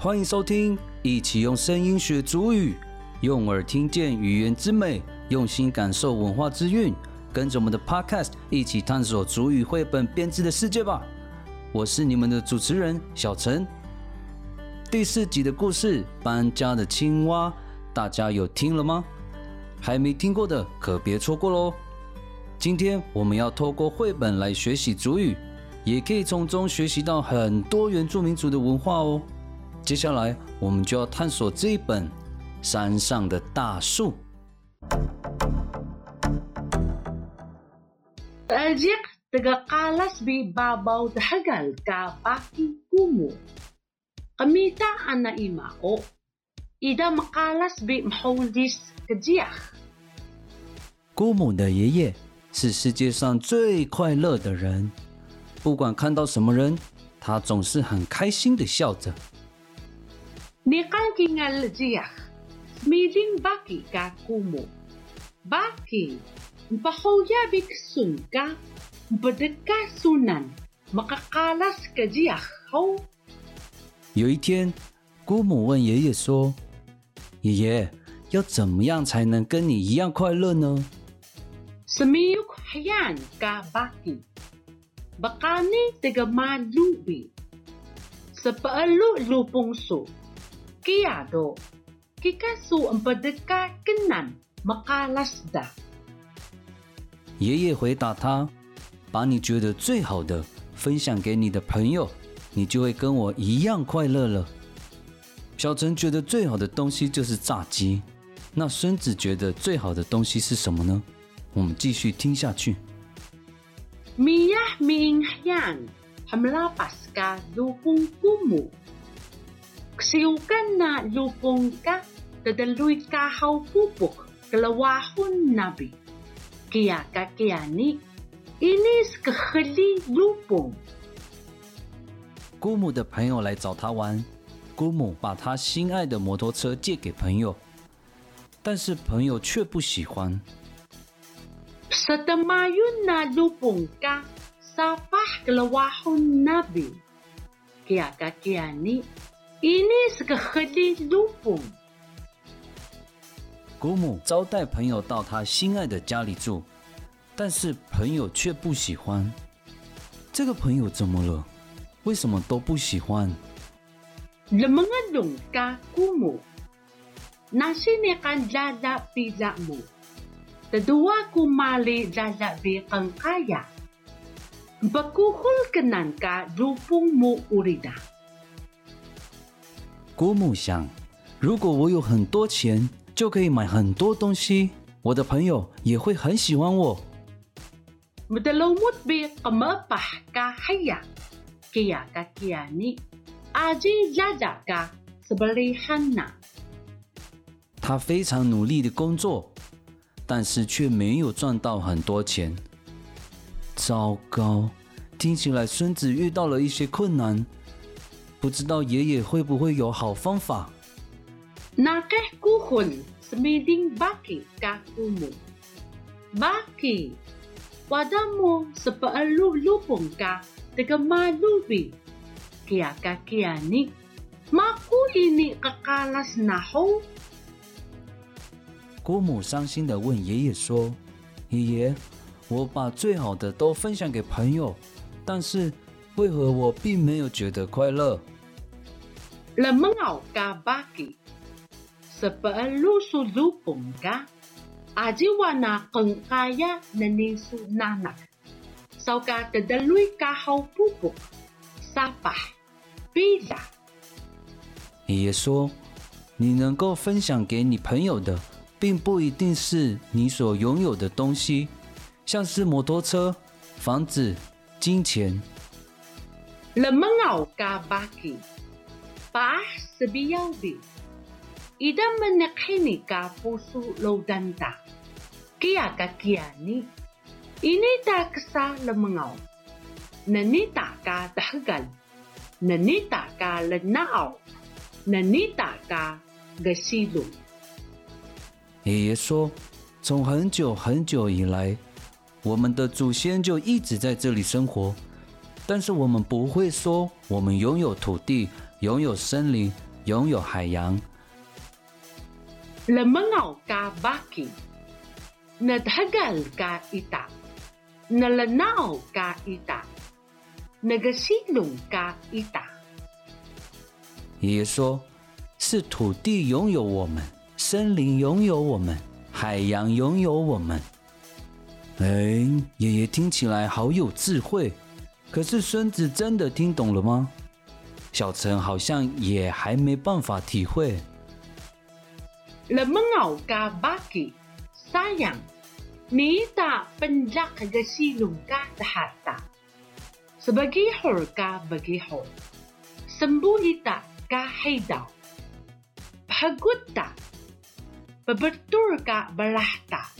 欢迎收听，一起用声音学主语，用耳听见语言之美，用心感受文化之韵。跟着我们的 Podcast 一起探索主语绘本编织的世界吧！我是你们的主持人小陈。第四集的故事《搬家的青蛙》，大家有听了吗？还没听过的可别错过喽！今天我们要透过绘本来学习主语，也可以从中学习到很多原住民族的文化哦。接下来我们就要探索这一本《山上的大树》。姑母的爷爷是世界上最快乐的人，不管看到什么人，他总是很开心的笑着。Nikan kingal jiak. Miding baki ka kumo. Baki. Mpahoya bik sun ka. Mpedeka sunan. Makakalas kajiak ho. 有一天，姑母问爷爷说：“爷爷，要怎么样才能跟你一样快乐呢 Semiyuk hayan ka baki. Bakani tiga malubi. Sa paalu lupong Su. Kiyado. Kikasu ang padeka kenan makalasda.？” 爷爷回答他：“把你觉得最好的分享给你的朋友，你就会跟我一样快乐了。”小陈觉得最好的东西就是炸鸡，那孙子觉得最好的东西是什么呢？我们继续听下去。Miyah miing hayan. Hamlapas ka lupong kumu. Ksiyukan na lupong ka. Tadaluy ka haw pupuk. Kalawahon nabi. Kaya ka kiyani. Inis kahali lupong. 姑母的朋友来找他玩，姑母把他心爱的摩托车借给朋友，但是朋友却不喜欢。Sa tamayun na lupong ka, sapah kalawahon nabi. Kaya ka kiyani, 伊那是个黑的奴仆。姑母招待朋友到他心爱的家里住，但是朋友却不喜欢。这个朋友怎么了？为什么都不喜欢？人们的农家姑母，那些年干家家比家母，的多啊姑妈里家家比更家呀。不过后跟农家如父母乌里的。姑母想，如果我有很多钱，就可以买很多东西，我的朋友也会很喜欢我。他非常努力的工作，但是却没有赚到很多钱。糟糕，听起来孙子遇到了一些困难，不知道爷爷会不会有好方法？Nakeh kuhol sa miding baki ka kumo. Baki, wada mo sa paalu-lupong ka taga malubi. Kaya ka kiyani, makuli ni kakalas na ho. 姑母伤心的问爷爷说：“爷爷，我把最好的都分享给朋友，但是为何我并没有觉得快乐？” Lamangaw ka baki. Sa paalu-sulupong ka, ajiwa na kang kaya na nisu nanak. Sau ka tadaluy ka haw pupuk, sapah, pila. 爷爷说：“你能够分享给你朋友的，并不一定是你所拥有的东西，像是摩托车、房子、金钱。Lamangaw ka baki. Paah sabiyaw bi. Ida menekhini kapusu lodanta. Kia ka kia ni. Inita ka sa lamangaw. Nanita ka dahagal. Nanita ka lenao Nanita ka gasilo. 爷爷说：“从很久很久以来，我们的祖先就一直在这里生活，但是我们不会说我们拥有土地、拥有森林、拥有海洋。人们咬嘎巴吉，那他个嘎一打，那了闹嘎一打，那个西龙嘎一打。爷爷说：“是土地拥有我们，森林拥有我们，海洋拥有我们。”哎，爷爷听起来好有智慧。可是孙子真的听懂了吗？小陈好像也还没办法体会。Lemengaw ka baki. Sayang. Nita penjak kagasilong ka tahata. Sebagihor ka bagihor. Sembuhita ka haydaw. Pahagot ta. Pabertur ka balahta.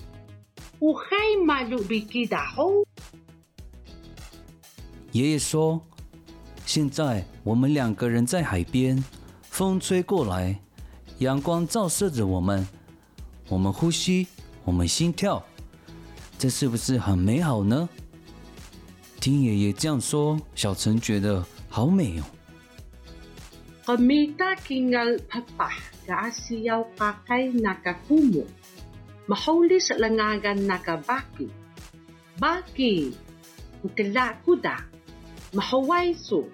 Uhay malu bikidaho. 爷爷说：“现在我们两个人在海边，风吹过来，阳光照射着我们，我们呼吸，我们心跳，这是不是很美好呢？”听爷爷这样说，小陈觉得好美哦。Kamita kingal papa ka asiyaw kakay nakakumo. Mahuli sa langagan nakabaki. Baki. Mukila kuda. Mahaway so.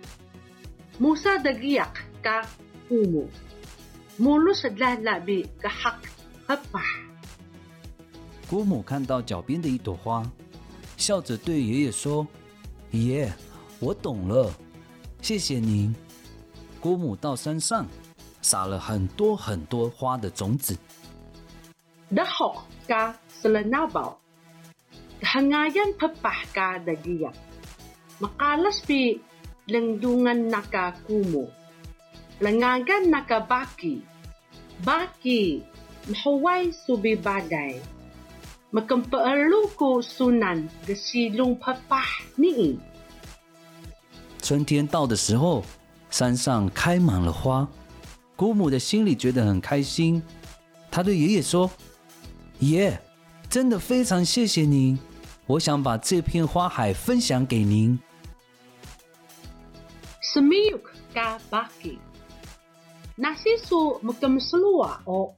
Musa dagiyak ka kumo. Mulo sa lalabi kahak papah. 姑母看到脚边的一朵花，笑着对爷爷说：“爷爷，我懂了，谢谢您。”姑母到山上撒了很多很多花的种子。Dahok ka sa lanabaw. Kahangayan papah ka dagiyak. Makalas pi langdungan nakakumo. Langagan nakabaki. Baki. Mahaway subi bagay. Makampaalo ko sunan gasilong papah nii. 春天到的时候，山上开满了花，姑母的心里觉得很开心。她对爷爷说：“爷，真的非常谢谢您，我想把这片花海分享给您。Semiuk ka baki. Nasiso magkamsalua o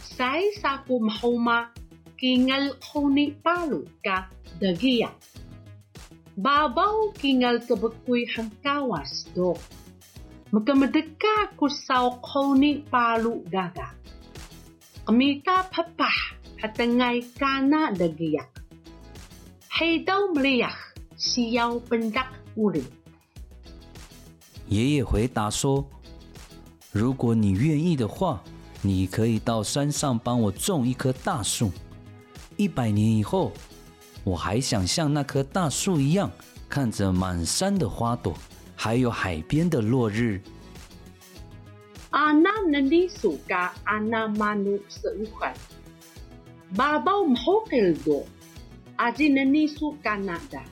say sa ko mahuma kingal ko ni palo ka dagiya. Babaw kingal kabakoy hangkawas do. Magkamadagka ko sa ko ni palo gaga. Kamita papa atingay kana dagiyan. 黑豆米呀，需要笨蛋屋里。爷爷回答说：“如果你愿意的话，你可以到山上帮我种一棵大树。一百年以后，我还想像那棵大树一样，看着满山的花朵，还有海边的落日。”啊，那你的暑假安娜曼努斯乌卡，巴布姆霍尔多。Aji naniso ka nada.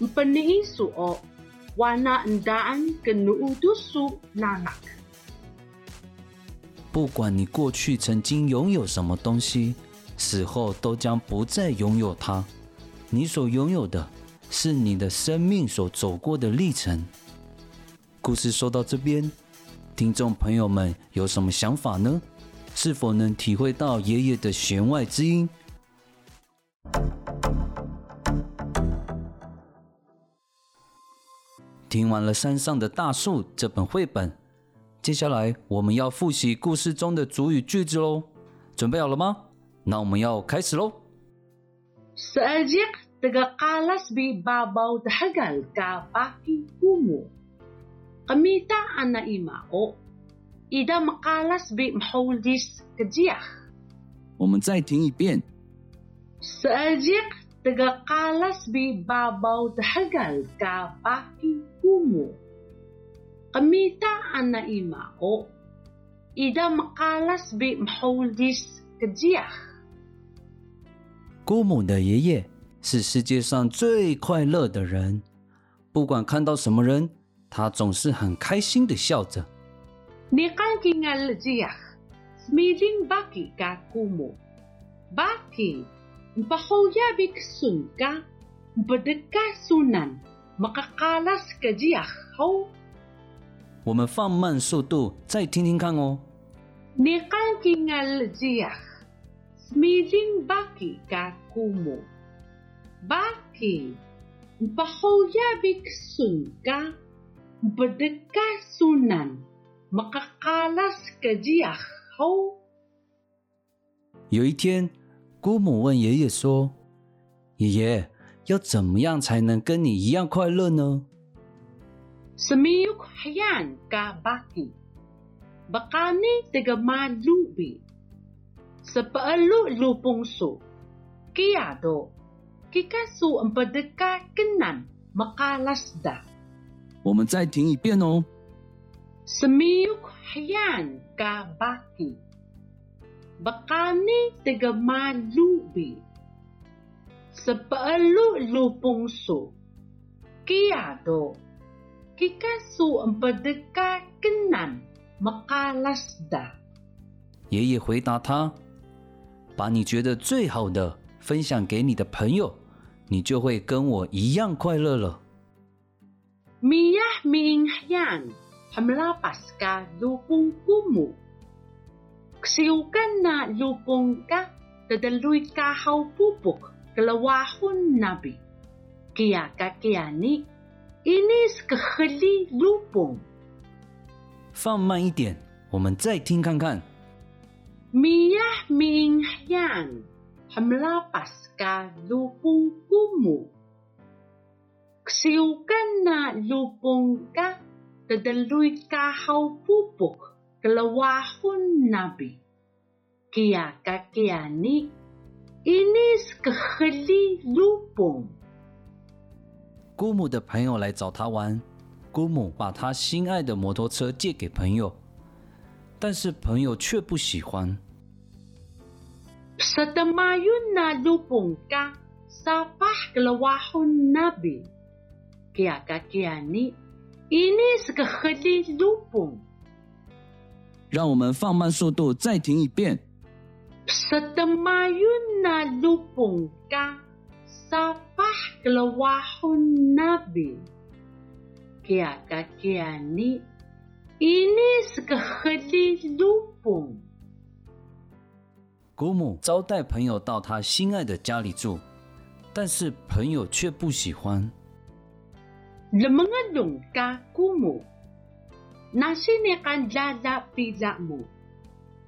Mpaniiso o wana ndaan kenuudusu nanak. 不管你过去曾经拥有什么东西，死后都将不再拥有它。你所拥有的是你的生命所走过的历程。故事说到这边，听众朋友们有什么想法呢？是否能体会到爷爷的弦外之音？听完了《山上的大树》这本绘本，接下来我们要复习故事中的主语句子喽。准备好了吗？那我们要开始喽。Saajik tagakalas bi babaw dahagal ka paki kumo. Kamita ana ima o. Ida makalas bi 们再听一遍。Saajik tagakalas bi babaw dahagal ka paki kumo. Kamita ana ima o. Ida makalas bi 的爷爷是世界上最快乐的人，不管看到什么人，他总是很开心的笑着。Ni kan kingal jiyak. Smiling baki ka kumu. Baki. Mpahoya biksun ka. Mpadagka sunan. Makakalas ka jiyak. Ho. 我们放慢速度再听听看哦。Ni kan kingal jiyak. Smiling baki ka kumo. Baki. Mpahuyabik sun ka. Bedeka sunan. Makakalas ka jiyak ho. 有一天，姑母问爷爷说：“爷爷，要怎么样才能跟你一样快乐呢 Semiyuk hayan ka baki. Bakani tiga malubi. Sa paalu lupong so. Kaya do. Kikasu ang padeka kenan makalasda.？” 我们再听一遍哦。Semiyuk hayan ka baki. Bakani tiga malubi. 爷爷回答他：“把你觉得最好的分享给你的朋友，你就会跟我一样快乐了。”咪呀咪呀汉，帕姆拉巴斯卡路崩古姆，克西乌甘纳路崩卡德德鲁伊卡号布布。pupuk, kalawahon nabi. Kaya ka kiyani, inis kahali lupong. ”放慢一点，我们再听看看。 Miyah miing hayan, hamlapas ka lupong kumu. Ksiukan na lupong ka, tadaluy ka haw pupuk, kalawahon nabi. Kaya ka kiyani, inis kahali lupong. 姑母的朋友来找他玩，姑母把他心爱的摩托车借给朋友，但是朋友却不喜欢。Sa tamayon na lupong ka, sapah kalawahon nabi. Kaya ka kiyani, inis kahali lupong. 让我们放慢速度再听一遍。十的马云那路崩嘎，沙发格了瓦轰那边，给阿个给，伊那是个河里路崩。姑母招待朋友到他心爱的家里住，但是朋友却不喜欢。人们的农家姑母，那些年干拉拉比拉母。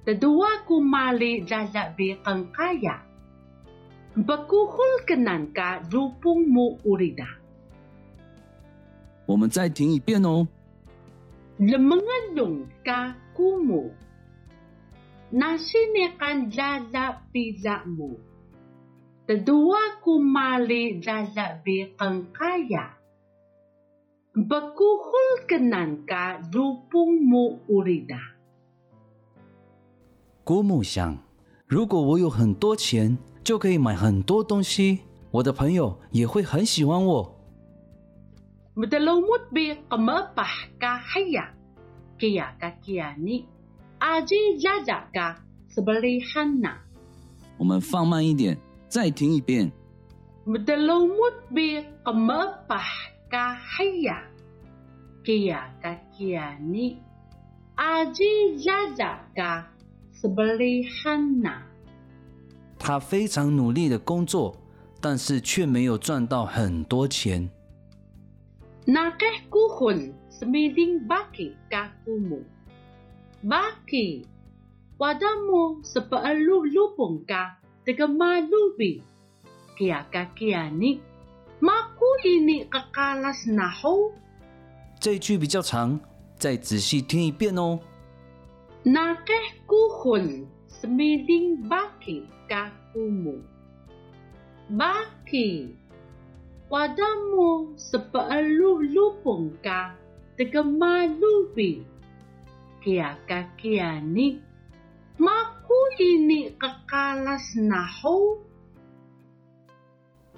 Tadua kumali lala bi kang kaya. Bakuhul kanan ka lupong mo urida. 我们再听一遍哦。Lumangalong ka kumo. Nasine kan lala pila mo. Tadua kumali lala bi kang kaya. Bakuhul kanan ka lupong mo urida. 孤木想，如果我有很多钱，就可以买很多东西，我的朋友也会很喜欢我。我们放慢一点，再听一遍。我们放慢一点，再听一遍。Aji jaja ka sabalihan na. 他非常努力的工作，但是却没有赚到很多钱。Na keh kuhun sa miding baki kakumu. Baki, wadamu sepealu lupungka dega malubi Kaya ka kiyani, makuli ni kekalas na ho. 这一句比较长，再仔细听一遍哦。Nakeh kuhol sa miding baki ka kumo. Baki, wada mo sa paalulupong ka taga malubi. Kaya kakia ni. makuli ni kakalas na ho.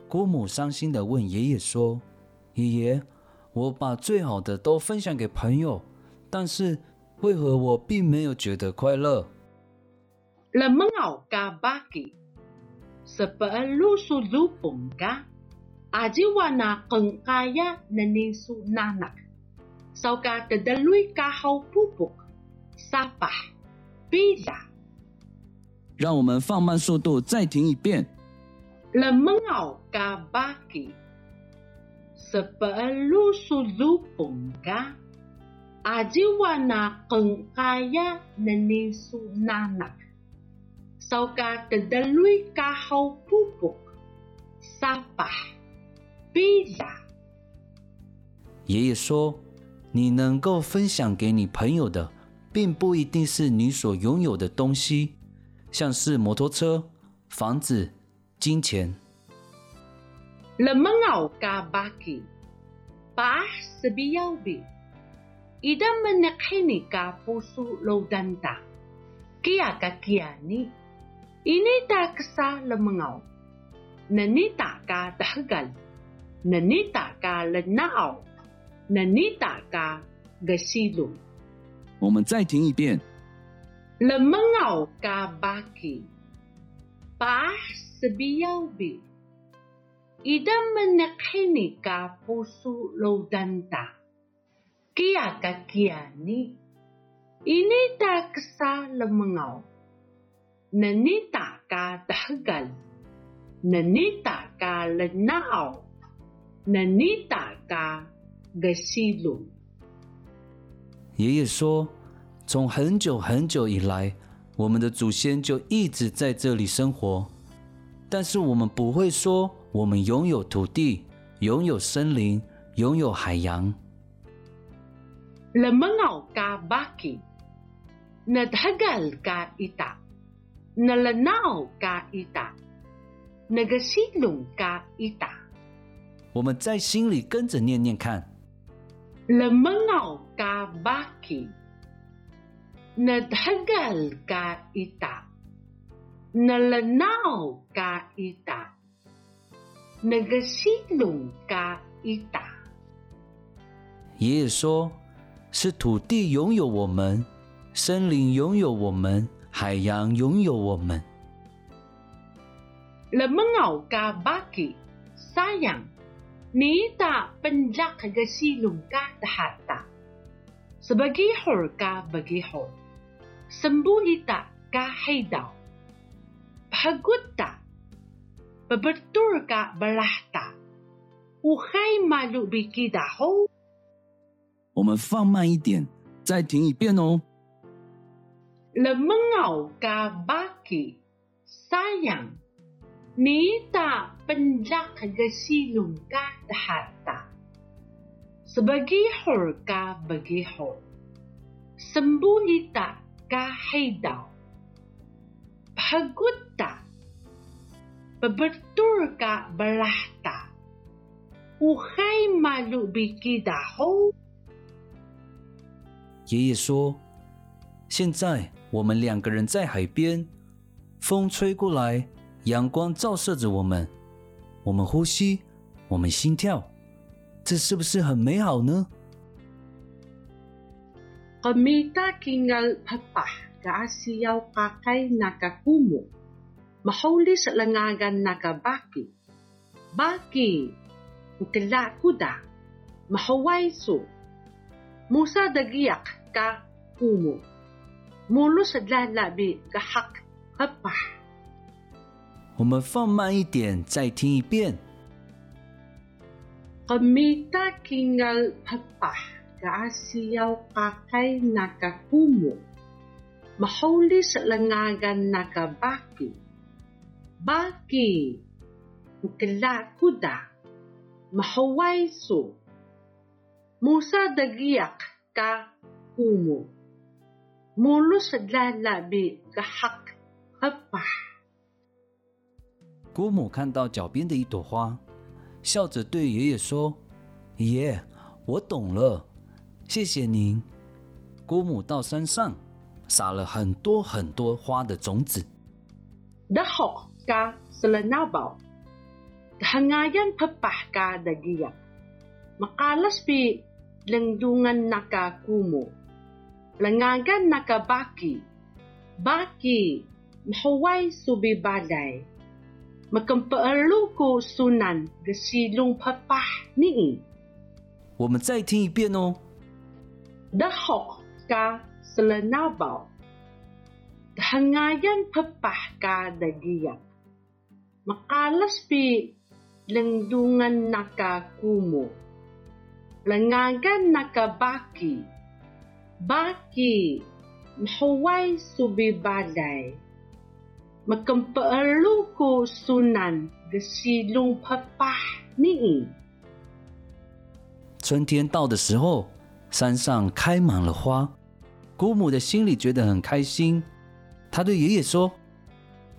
姑母伤心的问爷爷说：“爷爷，我把最好的都分享给朋友，但是为何我并没有觉得快乐？Lamangaw ka baki. Sa paalusulupong ka, ajiwa na kang kaya na nisu nanak. sauka tadaloy kahaw pupuk sapah bila 让我们放慢速度，再听一遍。lemengaw ka baki sepalu suzupong ka ajiwana kengkaya nani sunanak sauka tadaloy kahaw pupuk sapah bila 爷爷说：“你能够分享给你朋友的，并不一定是你所拥有的东西，像是摩托车、房子、金钱。lemengaw ka baki paah sebiyaw bi ida menekhini ka pusu lodanta kia ka kiani ini ta kesa lemengaw nanita ka tahgal nanita ka lenaaw nanita ka gasilu 我们再听一遍。 lemengaw ka baki paah sebiyaw bi ida menekhini ka pusu lodanta Kia ka kiani ini ta kesa lemengaw nanita ka tahgal nanita ka lenaaw nanita ka gasilu 爷爷说：“从很久很久以来，我们的祖先就一直在这里生活，但是我们不会说我们拥有土地、拥有森林、拥有海洋。Lemengaw ka baki nadhagal ka ita nalanao ka ita nagasilong ka ita 我们在心里跟着念念看。lemengaw ka baki nadhagal ka ita nalanao ka ita nagasilong ka ita 爷爷说：“是土地拥有我们，森林拥有我们，海洋拥有我们。lemengaw ka baki sayang nita penjak gasilong ka tahata sebagihor ka bagihor sembulita ka haidaw pahagutta pabertur ka balahta uhay malu bikidaho 我们放慢一点，再听一遍哦。lemengaw ka baki sayang nita penjak gasilong ka tahata Sebagai hor ka bagihor sembulita ka haidaw pahagutta pabertur ka balahta uhay malu bikidaho 爷爷说：“现在我们两个人在海边，风吹过来，阳光照射着我们，我们呼吸，我们心跳，这是不是很美好呢？Kamita kingal papah kaasiyaw kakay nakakumo. Mahuli sa langagan nakabaki. Baki, ukila kuda, mahaway su. Musa dagiyak ka kumo. Mulo sa lalabi kahak papah. 我们放慢一点，再听一遍。Kamita kingal papah kaasiyaw kakay nakakumo. Mahuli sa langagan nakabaki. Baki, ukila kuda, mahaway su. Musa dagiyak ka kumo. Mulo sa lalabi kahak papah. 姑母看到脚边的一朵花，笑着对爷爷说：“爷爷，我懂了，谢谢您。”姑母到山上撒了很多很多花的种子，dahok ka sa lanabaw. Kahangayan papah ka dagiyak. Makalas pi langdungan naka kumo. Langagan naka baki. Baki, mahaway subi balay. Makampaalu ko sunan gasilong papah nii. 我们再听一遍哦。 dahok ka selenabaw. Hangayan papah ka dagiyak. Makalas pi lengdungan nakakumo. Lengagan nakabaki. 春天到的时候山上开满了花。姑母的心里觉得很开心。她对爷爷说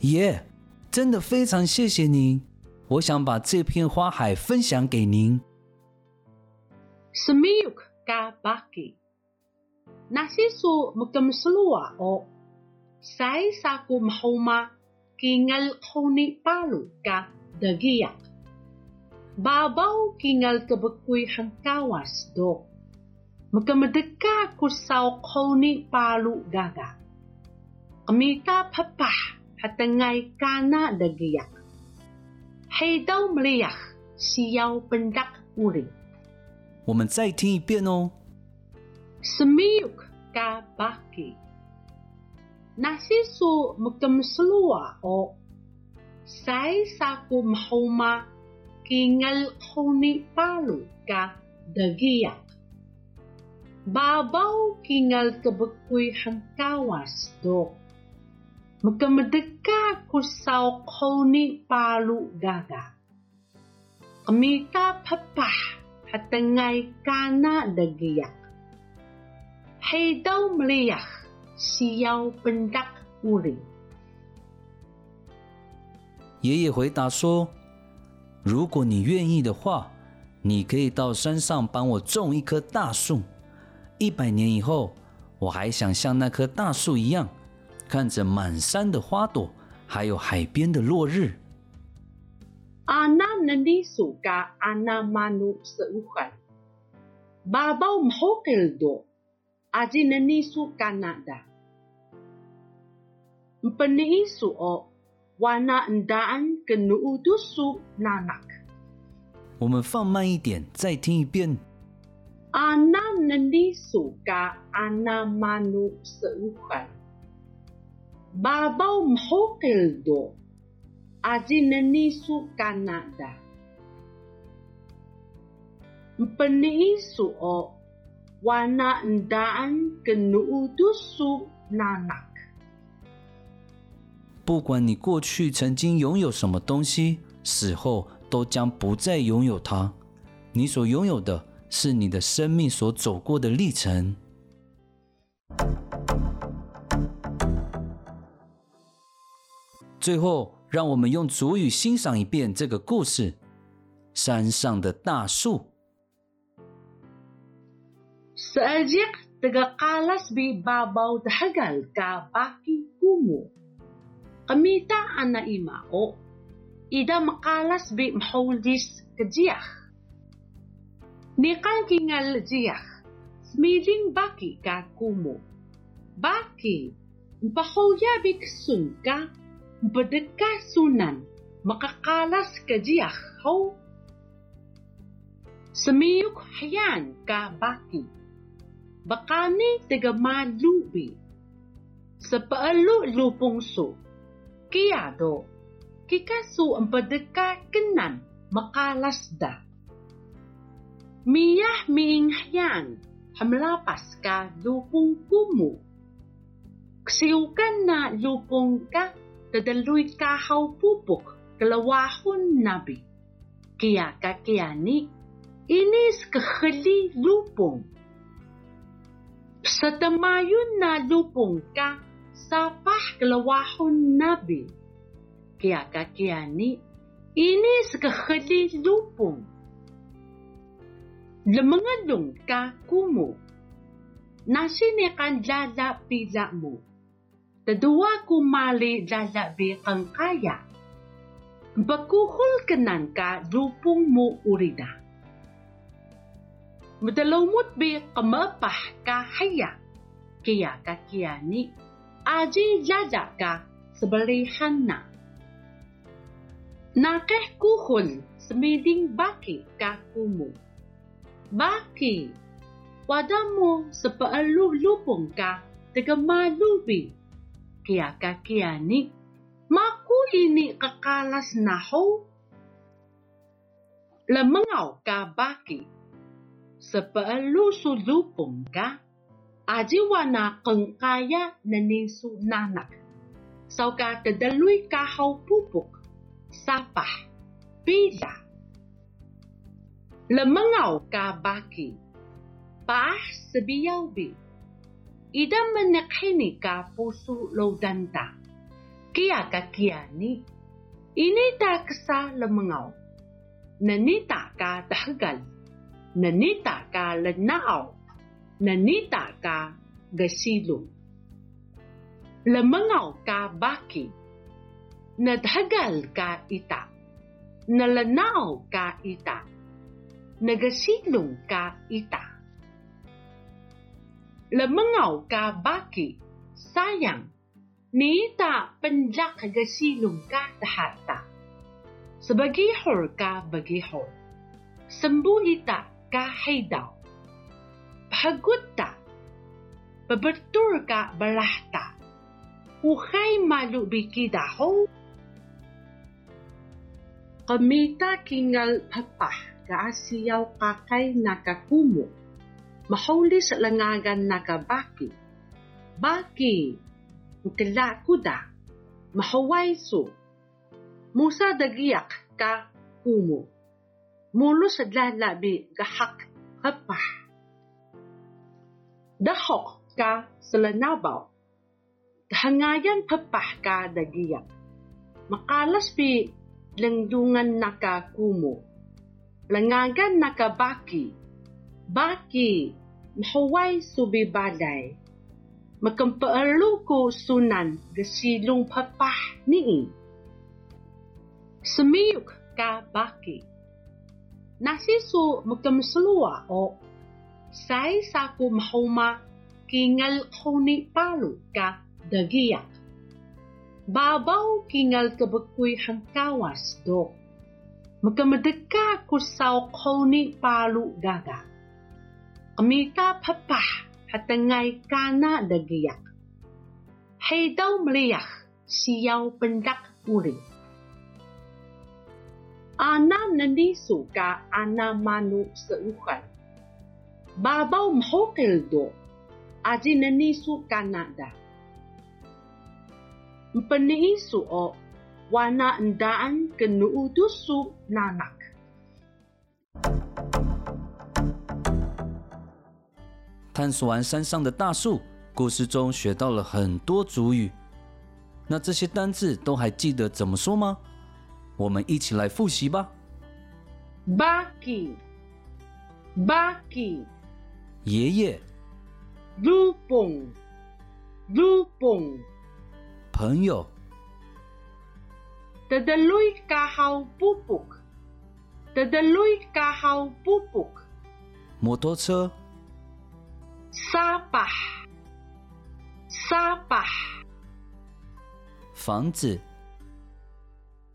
爷真的非常谢谢您我想把这片花海分享给您。Smoke 加 bucky Nasisu magkamsulwa o say sa kumhuma kingal khoni palu ka dagiyak. Babaw kingal kabakuy hangkawas do. Magkamadagka kusaw khoni palu gaga. Kamita papah hatangay kana dagiyak. Hay daw maliyak siyaw pendak uri. 我们再听一遍哦。 Semiyuk ka baki. Nasisu magkamsulwa o oh. sai saku mahuma kingal kuni palu ka dagiyak. Babaw kingal kebekui hangkawas do. Magkamadagka kusaw kuni palu gaga. Kamita papah hatangay kana dagiyak. 黑豆木里呀，需要笨达屋里。爷爷回答说：“如果你愿意的话，你可以到山上帮我种一棵大树。一百年以后，我还想像那棵大树一样，看着满山的花朵，还有海边的落日。”阿那能力苏嘎阿那马努是乌海，爸爸唔好给多。Aji nanisu ka nada. Mpaniisu o wana ndaan kenuudusu nanak. 我们放慢一点，再听一遍。Ana nanisu ka ana manu sa ukan. Babaw mhokil do. Aji nanisu ka nada. Mpaniisu o wana ndaan kenuudusu nanak. 不管你过去曾经拥有什么东西，死后都将不再拥有它。你所拥有的是你的生命所走过的历程。最后，让我们用主语欣赏一遍这个故事：山上的大树。Saajik tagakalas bi babaw dahagal ka baki kumo. Kamita ana imao. Ida makalas bi mholdis kajiyah. Nikan kingal jiyah. Smiding baki ka kumo. Baki. Mpahoya bi ksun ka. Mpedeka sunan. Makakalas kajiyah ho. Semiyuk hayan ka baki. Bakani tiga malubi. Lupong su. Kaya do, kikasu ang padeka kenan makalasda. Miyah miing hayan, hamlapas ka lupong kumu. Ksiukan na lupong ka, tadaluy kahaw pupok, kalawahon nabi. Kaya ka kiyani, inis lupong. Sa tamayon na lupong ka, sapah kalawahon nabi. Kaya kakiyani, inis kahali lupong. Lamangalong ka kumo. Nasinikan lala pila mo. Tadua kumali lala bi kang kaya. Bakuhol kanan ka lupong mo urida. Madalawmot bi kamapah ka haya. Kaya ka kiyani, aji jaja ka sebalihan na. Nakeh kuhol semiding baki ka kumu. Baki, Wadamu sepaalu lubong ka taga malubi. Kaya ka kaya ni maku ini kakalas na ho. Lamangaw ka baki. Sepaalu su lubong ka. Ajiwa na keng kaya na nisu nanak. Sau ka tadaloy ka hau pupuk. Sapah. Bila. Lamangaw ka baki. Paah sebiyaw bi. Ida menekhini ka puso lodanta. Kia ka kia ni. Ini ta kesa lamangaw. Nanita ka tahagal. Nanita ka lanaaw. Nanita ka gasilo. Lamangaw ka baki. Nadhagal ka ita. Nalanaaw ka ita. Nagasilong ka ita. Lamangaw ka baki. Sayang. Nita penjak gasilong ka tahata. Sebagihor ka bagihor. Sembuhita ka haydaw. Pahagutta. Pabertur ka balahta. Ukay malu bikidaho. Kamita kingal papah kaasiyaw kakay nakakumo. Mahuli sa langagan nakabaki. Baki. Mkala kuda. Mahaway so. Musa dagiyak ka kumo. Mulo sa lalabi gahak kapah. Dahok ka sa lanabaw. Kahangayan papah ka dagiyak. Makalas pi langdungan nakakumo. Langagan nakabaki. Baki, mahaway subibalay. Makampaalo ko sunan gasilong papah nii. Semiyuk ka baki. Nasiso makamsalua o say sa ko mahuma kingal ko ni palo ka dagiyak. Babaw kingal kabakoy hangkawas do. Magkamadagka ko sa ko ni palo gaga. Kamita papah hatangay kana dagiyak. Hay daw maliyak siyaw pendak uri. 阿那那里索嘎阿那马努神话爸爸们好朋友多阿吉那尼索嘎纳达本尼索瓦纳嗯达安跟鲁鲁苏探索完山上的大树故事中学到了很多主语。那这些单字都还记得怎么说吗？我们一起来复习吧。Baki. Baki. 爷爷. Lupong. 朋友、Tadaloy kahaw pupuk. Tadaloy kahaw pupuk. 摩托车、Sapah. Sapah. 房子、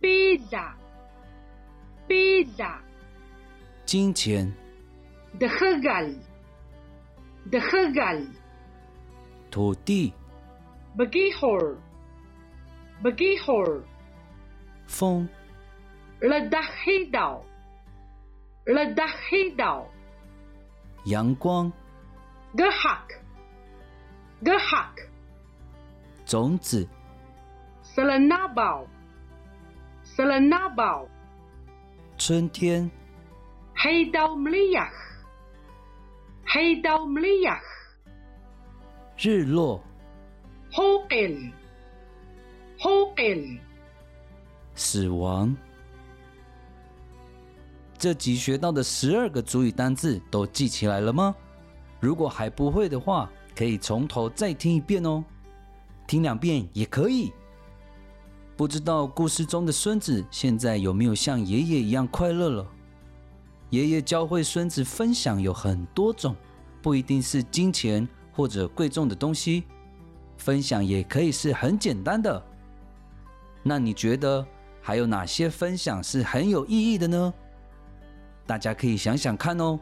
Pizza. Pizza. 金钱、Dahagal. Dahagal. 土地、Bagihor. Bagihor. 风、Ladahidaw. Ladahidaw. 阳光、Gahak. Gahak. 种子、Salanabaw. Salanabaw. 春天、Haydaw mliyak. Haydaw mliyak. 日落、Hokil。Hokil 死亡。这集学到的十二个主语单字都记起来了吗？如果还不会的话，可以从头再听一遍哦，听两遍也可以。不知道故事中的孙子现在有没有像爷爷一样快乐了？爷爷教会孙子分享有很多种，不一定是金钱或者贵重的东西，分享也可以是很简单的。那你觉得还有哪些分享是很有意义的呢？大家可以想想看哦。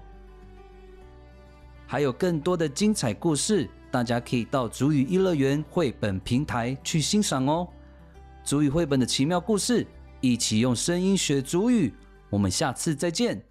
还有更多的精彩故事，大家可以到主语一乐园绘本平台去欣赏哦。主语绘本的奇妙故事，一起用声音学主语。我们下次再见。